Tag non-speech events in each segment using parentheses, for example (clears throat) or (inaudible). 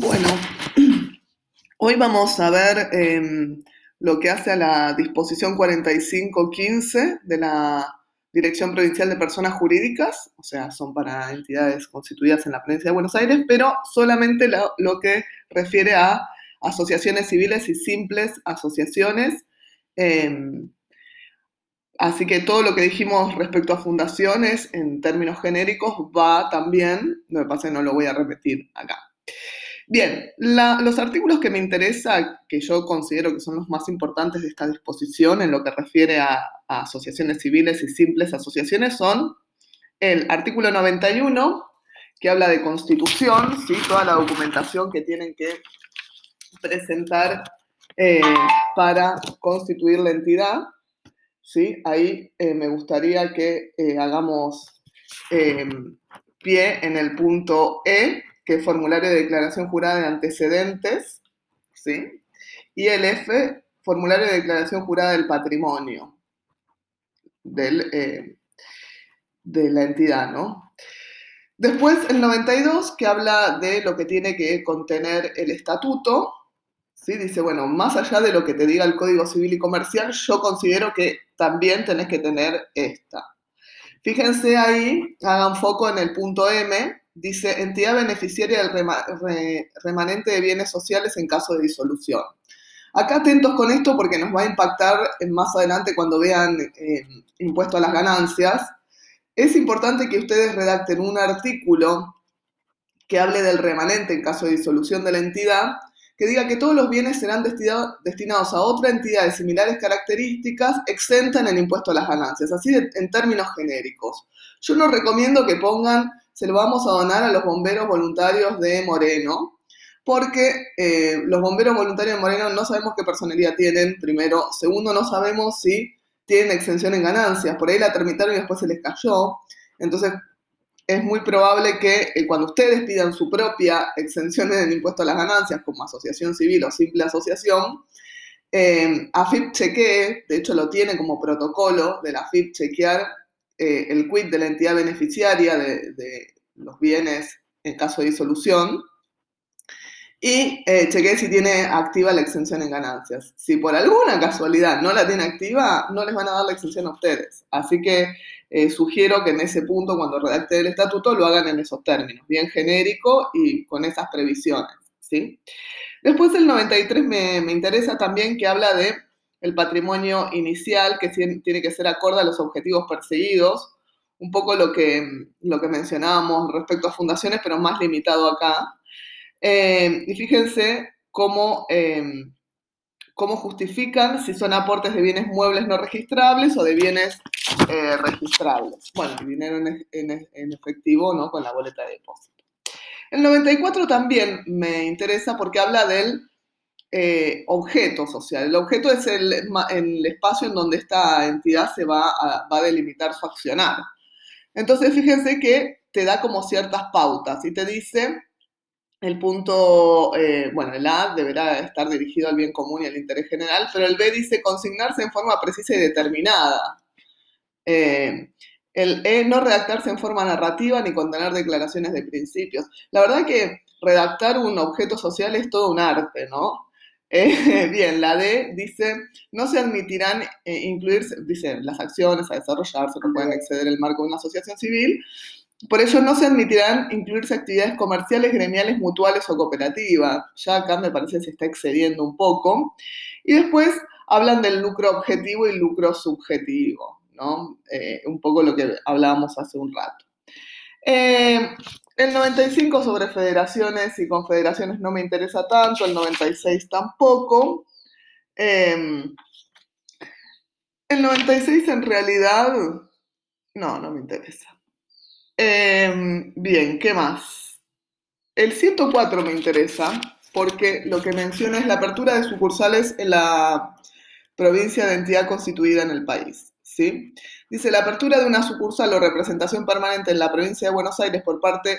Bueno, (clears throat) hoy vamos a ver em, lo que hace a la disposición 4515 de la Dirección Provincial de Personas Jurídicas, o sea, son para entidades constituidas en la provincia de Buenos Aires, pero solamente lo, que refiere a asociaciones civiles y simples asociaciones. em, Así que todo lo que dijimos respecto a fundaciones en términos genéricos va también, lo que pasa no lo voy a repetir acá. Bien, los artículos que me interesa, que yo considero que son los más importantes de esta disposición en lo que refiere a, asociaciones civiles y simples asociaciones, son el artículo 91, que habla de constitución, ¿sí? toda la documentación que tienen que presentar eh, para constituir la entidad. ¿sí? Ahí eh, me gustaría que eh, hagamos pie en el punto E, que es formulario de declaración jurada de antecedentes, ¿sí? Y el F, formulario de declaración jurada del patrimonio del, eh, de la entidad, ¿no? Después el 92, que habla de lo que tiene que contener el estatuto, ¿sí? Dice, bueno, más allá de lo que te diga el Código Civil y Comercial, yo considero que también tenés que tener esta. Fíjense ahí, hagan foco en el punto M, dice entidad beneficiaria del rema- re- remanente de bienes sociales en caso de disolución. Acá atentos con esto porque nos va a impactar más adelante cuando vean eh, impuesto a las ganancias. Es importante que ustedes redacten un artículo que hable del remanente en caso de disolución de la entidad, que diga que todos los bienes serán destina- destinados a otra entidad de similares características exenta en el impuesto a las ganancias, así en términos genéricos. Yo no recomiendo que pongan, se lo vamos a donar a los bomberos voluntarios de Moreno, porque eh, los bomberos voluntarios de Moreno no sabemos qué personería tienen, primero. Segundo, no sabemos si tienen exención en ganancias. Por ahí la tramitaron y después se les cayó. Entonces, es muy probable que eh, cuando ustedes pidan su propia exención en el impuesto a las ganancias, como asociación civil o simple asociación, eh, AFIP chequee, de hecho lo tiene como protocolo de la AFIP chequear eh, el quit de la entidad beneficiaria de, los bienes en caso de disolución y eh, chequee si tiene activa la exención en ganancias. Si por alguna casualidad no la tiene activa, no les van a dar la exención a ustedes. Así que eh, sugiero que en ese punto, cuando redacte el estatuto, lo hagan en esos términos, bien genérico y con esas previsiones. ¿sí? Después el 93 me, me interesa también que habla de el patrimonio inicial, que tiene que ser acorde a los objetivos perseguidos, un poco lo que, lo que mencionábamos respecto a fundaciones, pero más limitado acá. Eh, y fíjense cómo, eh, cómo justifican si son aportes de bienes muebles no registrables o de bienes eh, registrables. Bueno, dinero en, en- en efectivo, ¿no? Con la boleta de depósito. El 94 también me interesa porque habla del eh, objeto social. El objeto es el, espacio en donde esta entidad se va a, va a delimitar su accionar. Entonces, fíjense que te da como ciertas pautas y te dice el punto, eh, bueno, el A deberá estar dirigido al bien común y al interés general, pero el B dice consignarse en forma precisa y determinada. Eh, el E no redactarse en forma narrativa ni contener declaraciones de principios. La verdad que redactar un objeto social es todo un arte, ¿no? Eh, (laughs) bien, la D dice, no se admitirán eh, incluirse, dice, las acciones a desarrollarse no pueden exceder el marco de una asociación civil, por ello no se admitirán incluirse actividades comerciales, gremiales, mutuales o cooperativas. Ya acá me parece que se está excediendo un poco. Y después hablan del lucro objetivo y lucro subjetivo, ¿no? Eh, un poco lo que hablábamos hace un rato. Eh, el 95 sobre federaciones y confederaciones no me interesa tanto, el 96 tampoco. Eh, el 96 en realidad, no, no me interesa. Eh, bien, ¿qué más? El 104 me interesa porque lo que menciona es la apertura de sucursales en la provincia de entidad constituida en el país. Dice, la apertura de una sucursal o representación permanente en la provincia de Buenos Aires por parte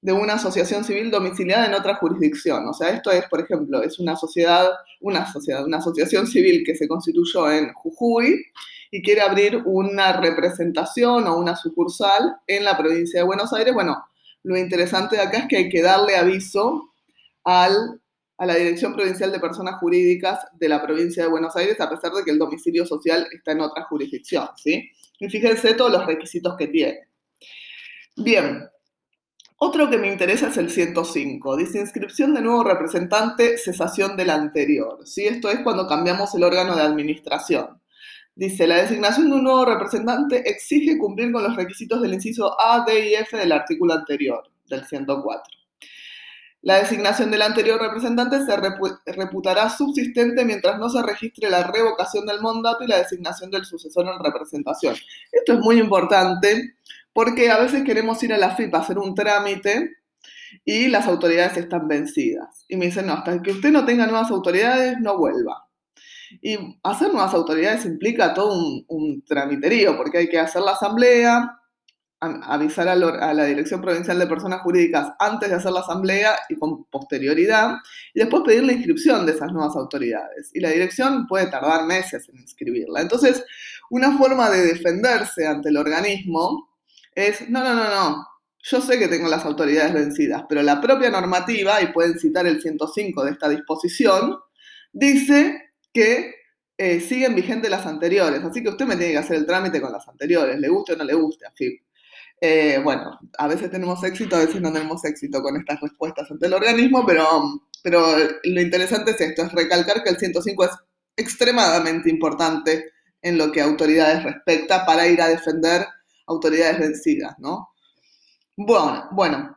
de una asociación civil domiciliada en otra jurisdicción. O sea, esto es, por ejemplo, es una sociedad, una sociedad, una asociación civil que se constituyó en Jujuy y quiere abrir una representación o una sucursal en la provincia de Buenos Aires. Bueno, lo interesante de acá es que hay que darle aviso al, a la Dirección Provincial de Personas Jurídicas de la provincia de Buenos Aires, a pesar de que el domicilio social está en otra jurisdicción, ¿sí? Y fíjense todos los requisitos que tiene. Bien, otro que me interesa es el 105. Dice inscripción de nuevo representante, cesación del anterior. ¿sí? Esto es cuando cambiamos el órgano de administración. Dice, la designación de un nuevo representante exige cumplir con los requisitos del inciso A, D y F del artículo anterior, del 104. La designación del anterior representante se reputará subsistente mientras no se registre la revocación del mandato y la designación del sucesor en representación. Esto es muy importante porque a veces queremos ir a la FIP a hacer un trámite y las autoridades están vencidas. Y me dicen, no, hasta que usted no tenga nuevas autoridades, no vuelva. Y hacer nuevas autoridades implica todo un, tramiterío, porque hay que hacer la asamblea, avisar a, a, la Dirección Provincial de Personas Jurídicas antes de hacer la asamblea y con posterioridad, y después pedir la inscripción de esas nuevas autoridades. Y la dirección puede tardar meses en inscribirla. Entonces, una forma de defenderse ante el organismo es, no, no, no, no, yo sé que tengo las autoridades vencidas, pero la propia normativa, y pueden citar el 105 de esta disposición, dice que eh, siguen vigentes las anteriores, así que usted me tiene que hacer el trámite con las anteriores, le guste o no le guste, así. Eh, bueno, a veces tenemos éxito, a veces no tenemos éxito con estas respuestas ante el organismo, pero, pero lo interesante es esto, es recalcar que el 105 es extremadamente importante en lo que autoridades respecta para ir a defender autoridades vencidas, ¿no? Bueno, bueno,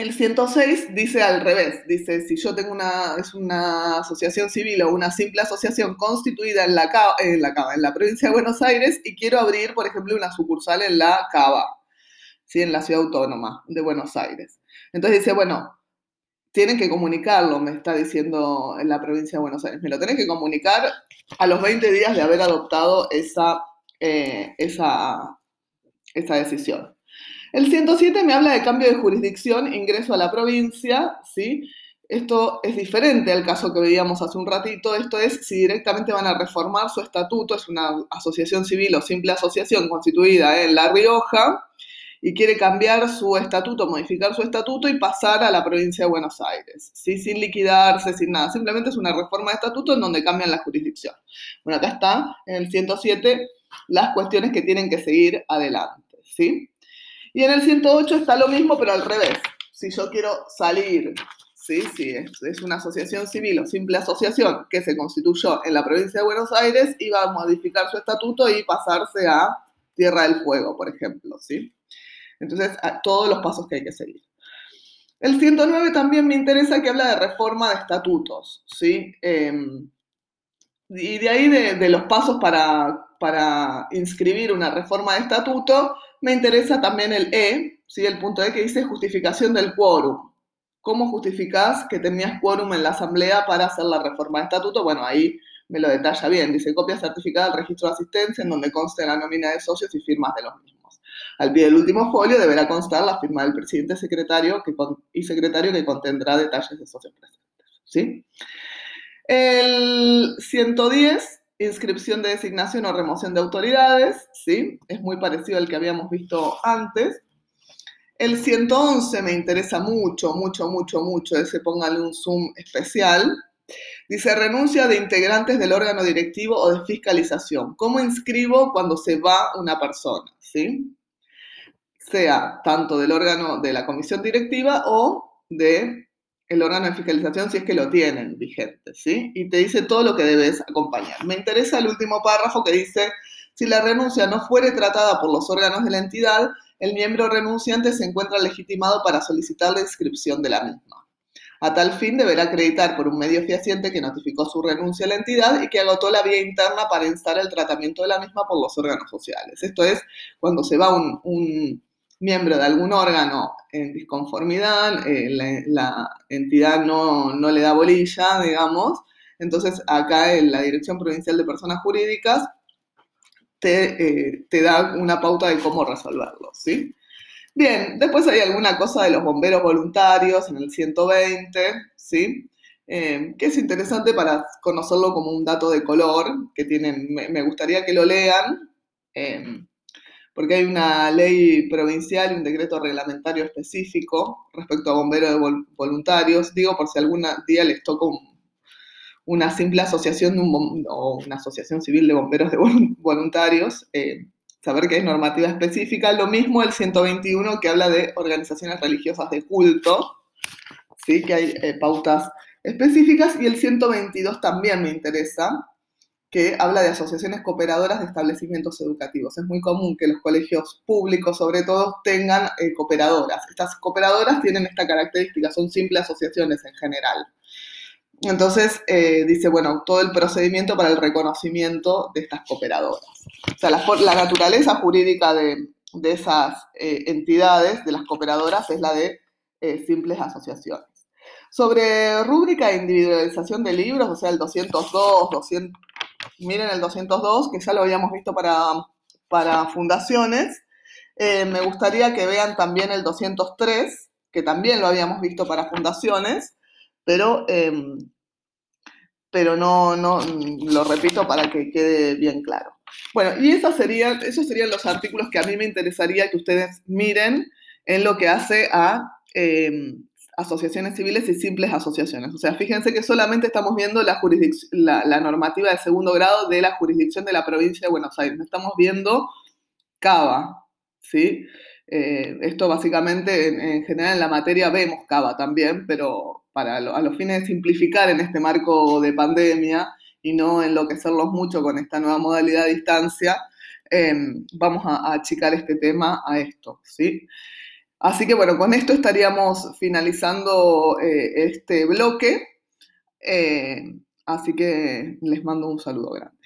el 106 dice al revés, dice, si yo tengo una, es una asociación civil o una simple asociación constituida en la, en la en la provincia de Buenos Aires, y quiero abrir, por ejemplo, una sucursal en la Cava, ¿sí? en la ciudad autónoma de Buenos Aires. Entonces dice, bueno, tienen que comunicarlo, me está diciendo en la provincia de Buenos Aires, me lo tenés que comunicar a los 20 días de haber adoptado esa, eh, esa esa decisión. El 107 me habla de cambio de jurisdicción, ingreso a la provincia, ¿sí? Esto es diferente al caso que veíamos hace un ratito. Esto es si directamente van a reformar su estatuto, es una asociación civil o simple asociación constituida en La Rioja y quiere cambiar su estatuto, modificar su estatuto y pasar a la provincia de Buenos Aires, ¿sí? sin liquidarse, sin nada. Simplemente es una reforma de estatuto en donde cambian la jurisdicción. Bueno, acá está, en el 107 las cuestiones que tienen que seguir adelante, ¿sí? Y en el 108 está lo mismo, pero al revés. Si yo quiero salir, ¿sí? Si es, una asociación civil o simple asociación que se constituyó en la provincia de Buenos Aires, iba a modificar su estatuto y pasarse a Tierra del Fuego, por ejemplo, ¿sí? Entonces, todos los pasos que hay que seguir. El 109 también me interesa que habla de reforma de estatutos, ¿sí? Em, y de ahí de, los pasos para, para, inscribir una reforma de estatuto, me interesa también el E, ¿sí? el punto E que dice justificación del quórum. ¿Cómo justificás que tenías quórum en la asamblea para hacer la reforma de estatuto? Bueno, ahí me lo detalla bien. Dice copia certificada del registro de asistencia en donde conste la nómina de socios y firmas de los mismos. Al pie del último folio deberá constar la firma del presidente secretario y secretario que contendrá detalles de socios presentes. ¿sí? El 110, inscripción de designación o remoción de autoridades, ¿sí? Es muy parecido al que habíamos visto antes. El 111 me interesa mucho, mucho, mucho, mucho, ese póngale un zoom especial. Dice renuncia de integrantes del órgano directivo o de fiscalización. ¿Cómo inscribo cuando se va una persona? ¿Sí? Sea tanto del órgano de la comisión directiva o de órgano de fiscalización si es que lo tienen vigente, ¿sí? Y te dice todo lo que debes acompañar. Me interesa el último párrafo que dice, si la renuncia no fuere tratada por los órganos de la entidad, el miembro renunciante se encuentra legitimado para solicitar la inscripción de la misma. A tal fin deberá acreditar por un medio fehaciente que notificó su renuncia a la entidad y que agotó la vía interna para instar el tratamiento de la misma por los órganos sociales. Esto es cuando se va un miembro de algún órgano en disconformidad, eh, la, entidad no, le da bolilla, digamos, entonces acá en la Dirección Provincial de Personas Jurídicas te, eh, te da una pauta de cómo resolverlo, ¿sí? Bien, después hay alguna cosa de los bomberos voluntarios en el 120, ¿sí? Eh, que es interesante para conocerlo como un dato de color, que tienen, me, gustaría que lo lean, porque hay una ley provincial y un decreto reglamentario específico respecto a bomberos de voluntarios. Digo, por si algún día les toca una simple asociación de un, o una asociación civil de bomberos de (laughs) voluntarios, eh, saber que hay normativa específica. Lo mismo el 121 que habla de organizaciones religiosas de culto, ¿sí? que hay eh, pautas específicas, y el 122 también me interesa, que habla de asociaciones cooperadoras de establecimientos educativos. Es muy común que los colegios públicos, sobre todo, tengan eh, cooperadoras. Estas cooperadoras tienen esta característica, son simples asociaciones en general. Entonces, eh, dice, bueno, todo el procedimiento para el reconocimiento de estas cooperadoras. O sea, la, naturaleza jurídica de, esas eh, entidades, de las cooperadoras, es la de simples asociaciones. Sobre rúbrica de individualización de libros, o sea, el 202, 200, miren el 202, que ya lo habíamos visto para, para fundaciones. Eh, me gustaría que vean también el 203, que también lo habíamos visto para fundaciones, pero, em, pero no, no, lo repito para que quede bien claro. Bueno, y esos serían, esos serían los artículos que a mí me interesaría que ustedes miren en lo que hace a em, asociaciones civiles y simples asociaciones. O sea, fíjense que solamente estamos viendo la, normativa de segundo grado de la jurisdicción de la provincia de Buenos Aires. No estamos viendo Cava, ¿sí? Eh, esto básicamente, en, general en la materia vemos Cava también, pero para a los fines de simplificar en este marco de pandemia y no enloquecerlos mucho con esta nueva modalidad de distancia, eh, vamos a, a achicar este tema a esto, ¿sí? Así que bueno, con esto estaríamos finalizando eh, este bloque. Eh, así que les mando un saludo grande.